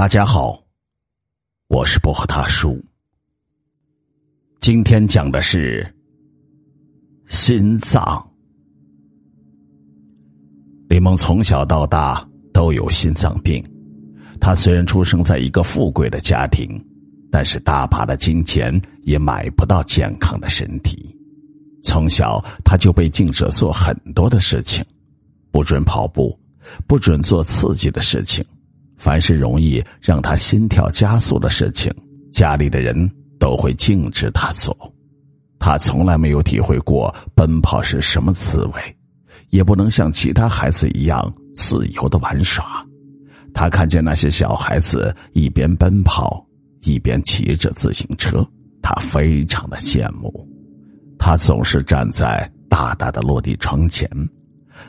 大家好，我是薄荷大叔。今天讲的是心脏。李梦从小到大都有心脏病，他虽然出生在一个富贵的家庭，但是大把的金钱也买不到健康的身体。从小他就被禁止做很多的事情，不准跑步，不准做刺激的事情。凡是容易让他心跳加速的事情，家里的人都会禁止他做。他从来没有体会过奔跑是什么滋味，也不能像其他孩子一样自由的玩耍。他看见那些小孩子一边奔跑，一边骑着自行车，他非常的羡慕。他总是站在大大的落地窗前，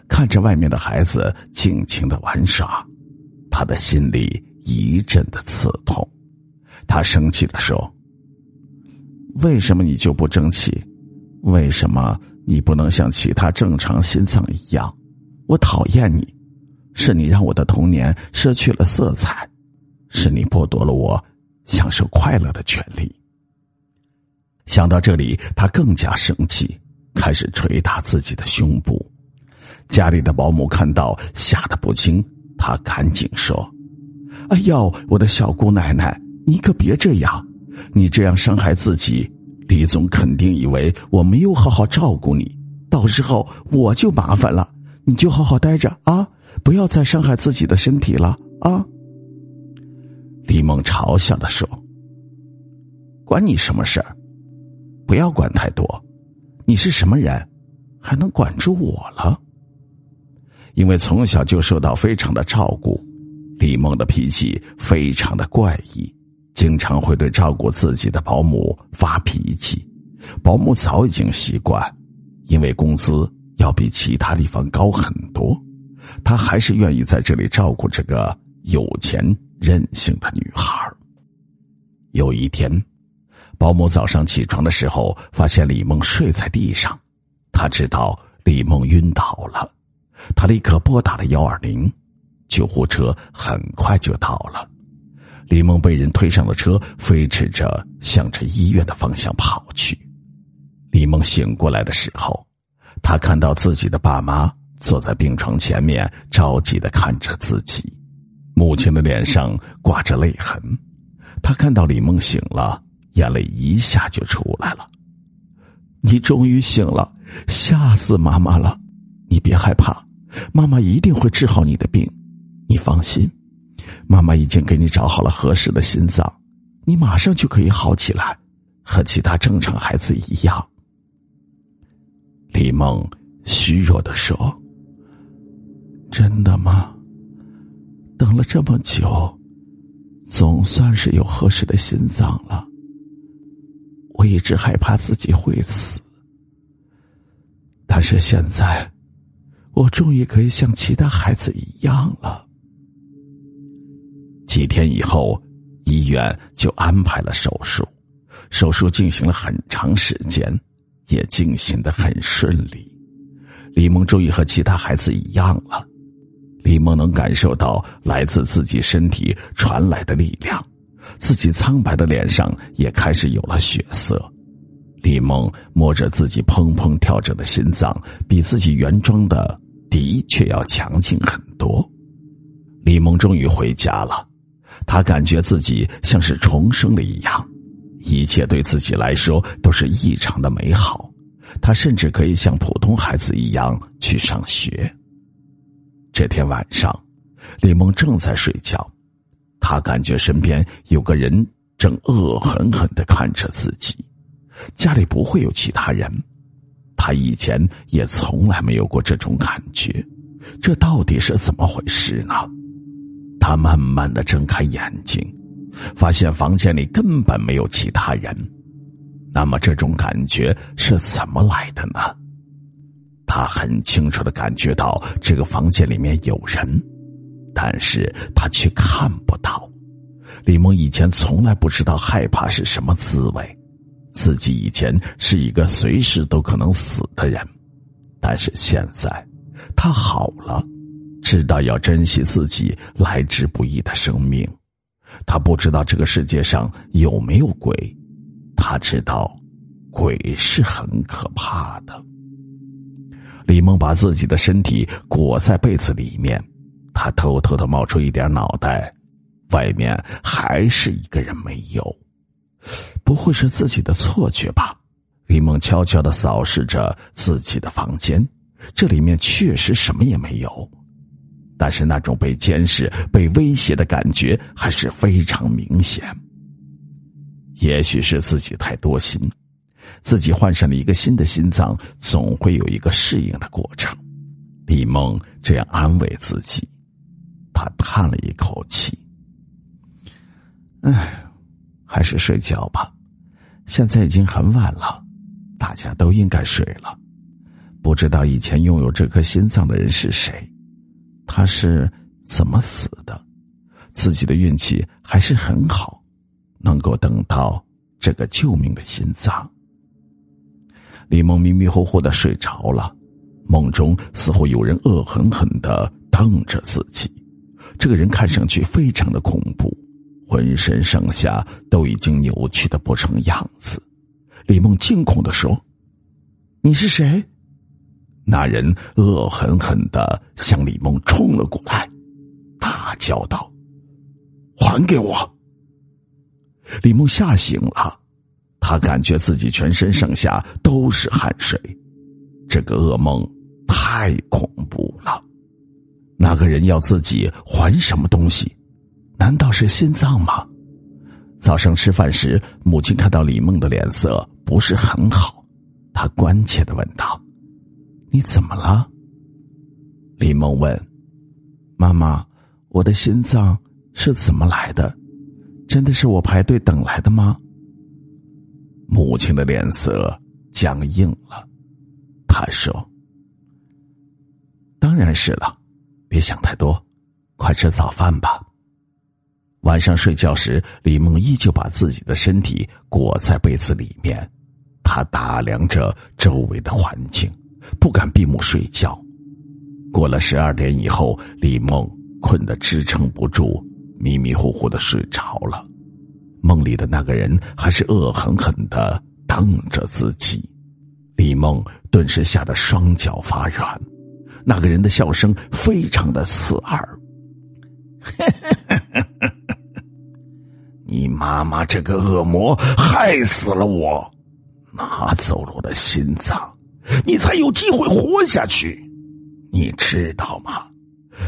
看着外面的孩子尽情的玩耍。他的心里一阵的刺痛，他生气的说：“为什么你就不争气？为什么你不能像其他正常心脏一样？我讨厌你，是你让我的童年失去了色彩，是你剥夺了我享受快乐的权利。”想到这里，他更加生气，开始捶打自己的胸部。家里的保姆看到，吓得不轻。他赶紧说：“哎呦，我的小姑奶奶，你可别这样！你这样伤害自己，李总肯定以为我没有好好照顾你，到时候我就麻烦了。你就好好待着啊，不要再伤害自己的身体了啊！”李梦嘲笑的说：“关你什么事儿？不要管太多。你是什么人，还能管住我了？”因为从小就受到非常的照顾，李梦的脾气非常的怪异，经常会对照顾自己的保姆发脾气。保姆早已经习惯，因为工资要比其他地方高很多，他还是愿意在这里照顾这个有钱任性的女孩。有一天，保姆早上起床的时候，发现李梦睡在地上，他知道李梦晕倒了。他立刻拨打了幺二零，救护车很快就到了。李梦被人推上了车，飞驰着向着医院的方向跑去。李梦醒过来的时候，他看到自己的爸妈坐在病床前面，着急的看着自己。母亲的脸上挂着泪痕。他看到李梦醒了，眼泪一下就出来了。你终于醒了，吓死妈妈了！你别害怕。妈妈一定会治好你的病，你放心。妈妈已经给你找好了合适的心脏，你马上就可以好起来，和其他正常孩子一样。李梦虚弱的说：“真的吗？等了这么久，总算是有合适的心脏了。我一直害怕自己会死，但是现在。”我终于可以像其他孩子一样了。几天以后，医院就安排了手术，手术进行了很长时间，也进行的很顺利。李梦终于和其他孩子一样了。李梦能感受到来自自己身体传来的力量，自己苍白的脸上也开始有了血色。李梦摸着自己砰砰跳着的心脏，比自己原装的的确要强劲很多。李梦终于回家了，他感觉自己像是重生了一样，一切对自己来说都是异常的美好。他甚至可以像普通孩子一样去上学。这天晚上，李梦正在睡觉，他感觉身边有个人正恶狠狠的看着自己。家里不会有其他人，他以前也从来没有过这种感觉，这到底是怎么回事呢？他慢慢的睁开眼睛，发现房间里根本没有其他人，那么这种感觉是怎么来的呢？他很清楚的感觉到这个房间里面有人，但是他却看不到。李梦以前从来不知道害怕是什么滋味。自己以前是一个随时都可能死的人，但是现在他好了，知道要珍惜自己来之不易的生命。他不知道这个世界上有没有鬼，他知道，鬼是很可怕的。李梦把自己的身体裹在被子里面，他偷偷的冒出一点脑袋，外面还是一个人没有，不会是自己的错觉吧？李梦悄悄的扫视着自己的房间，这里面确实什么也没有。但是那种被监视、被威胁的感觉还是非常明显。也许是自己太多心，自己换上了一个新的心脏，总会有一个适应的过程。李梦这样安慰自己，他叹了一口气：“唉，还是睡觉吧，现在已经很晚了，大家都应该睡了。不知道以前拥有这颗心脏的人是谁。”他是怎么死的？自己的运气还是很好，能够等到这个救命的心脏。李梦迷迷糊糊的睡着了，梦中似乎有人恶狠狠的瞪着自己。这个人看上去非常的恐怖，浑身上下都已经扭曲的不成样子。李梦惊恐的说：“你是谁？”那人恶狠狠的向李梦冲了过来，大叫道：“还给我！”李梦吓醒了，他感觉自己全身上下都是汗水，这个噩梦太恐怖了。那个人要自己还什么东西？难道是心脏吗？早上吃饭时，母亲看到李梦的脸色不是很好，她关切的问道。你怎么了？李梦问：“妈妈，我的心脏是怎么来的？真的是我排队等来的吗？”母亲的脸色僵硬了，她说：“当然是了，别想太多，快吃早饭吧。”晚上睡觉时，李梦依旧把自己的身体裹在被子里面，她打量着周围的环境。不敢闭目睡觉。过了十二点以后，李梦困得支撑不住，迷迷糊糊的睡着了。梦里的那个人还是恶狠狠的瞪着自己，李梦顿时吓得双脚发软。那个人的笑声非常的刺耳：“你妈妈这个恶魔害死了我，拿走了我的心脏。”你才有机会活下去，你知道吗？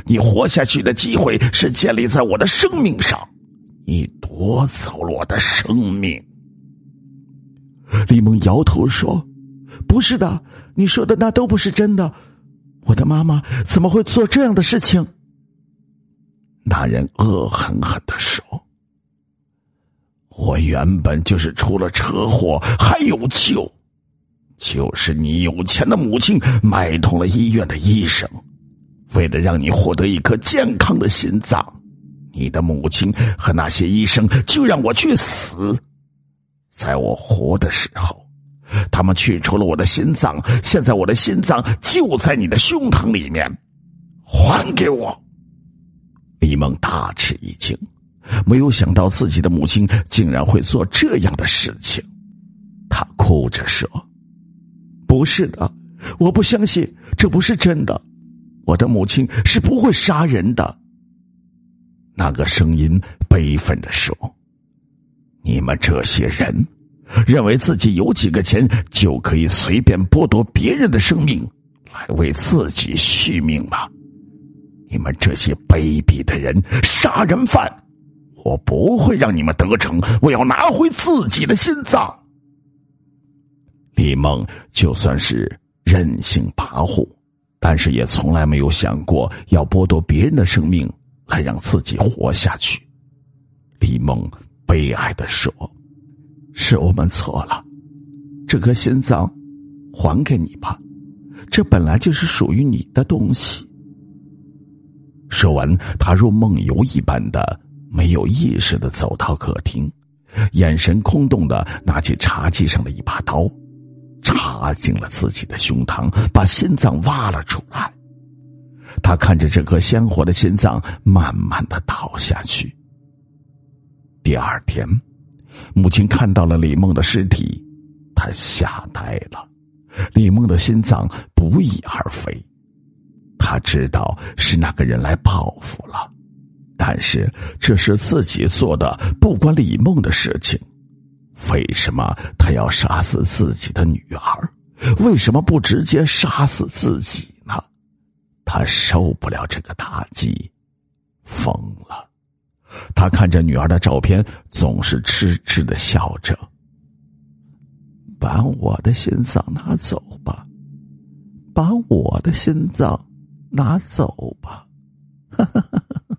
你活下去的机会是建立在我的生命上，你夺走了我的生命。李梦摇头说：“不是的，你说的那都不是真的。我的妈妈怎么会做这样的事情？”那人恶狠狠的说：“我原本就是出了车祸，还有救。”就是你有钱的母亲买通了医院的医生，为了让你获得一颗健康的心脏，你的母亲和那些医生就让我去死。在我活的时候，他们取除了我的心脏，现在我的心脏就在你的胸膛里面，还给我！李梦大吃一惊，没有想到自己的母亲竟然会做这样的事情，他哭着说。不是的，我不相信，这不是真的。我的母亲是不会杀人的。那个声音悲愤的说：“你们这些人，认为自己有几个钱就可以随便剥夺别人的生命，来为自己续命吗？你们这些卑鄙的人，杀人犯！我不会让你们得逞，我要拿回自己的心脏。”李梦就算是任性跋扈，但是也从来没有想过要剥夺别人的生命来让自己活下去。李梦悲哀的说：“是我们错了，这颗心脏还给你吧，这本来就是属于你的东西。”说完，他如梦游一般的没有意识的走到客厅，眼神空洞的拿起茶几上的一把刀。插进了自己的胸膛，把心脏挖了出来。他看着这颗鲜活的心脏慢慢的倒下去，第二天，母亲看到了李梦的尸体，她吓呆了。李梦的心脏不翼而飞，他知道是那个人来报复了，但是这是自己做的，不关李梦的事情。为什么他要杀死自己的女儿？为什么不直接杀死自己呢？他受不了这个打击，疯了。他看着女儿的照片，总是痴痴的笑着。把我的心脏拿走吧，把我的心脏拿走吧，哈哈哈。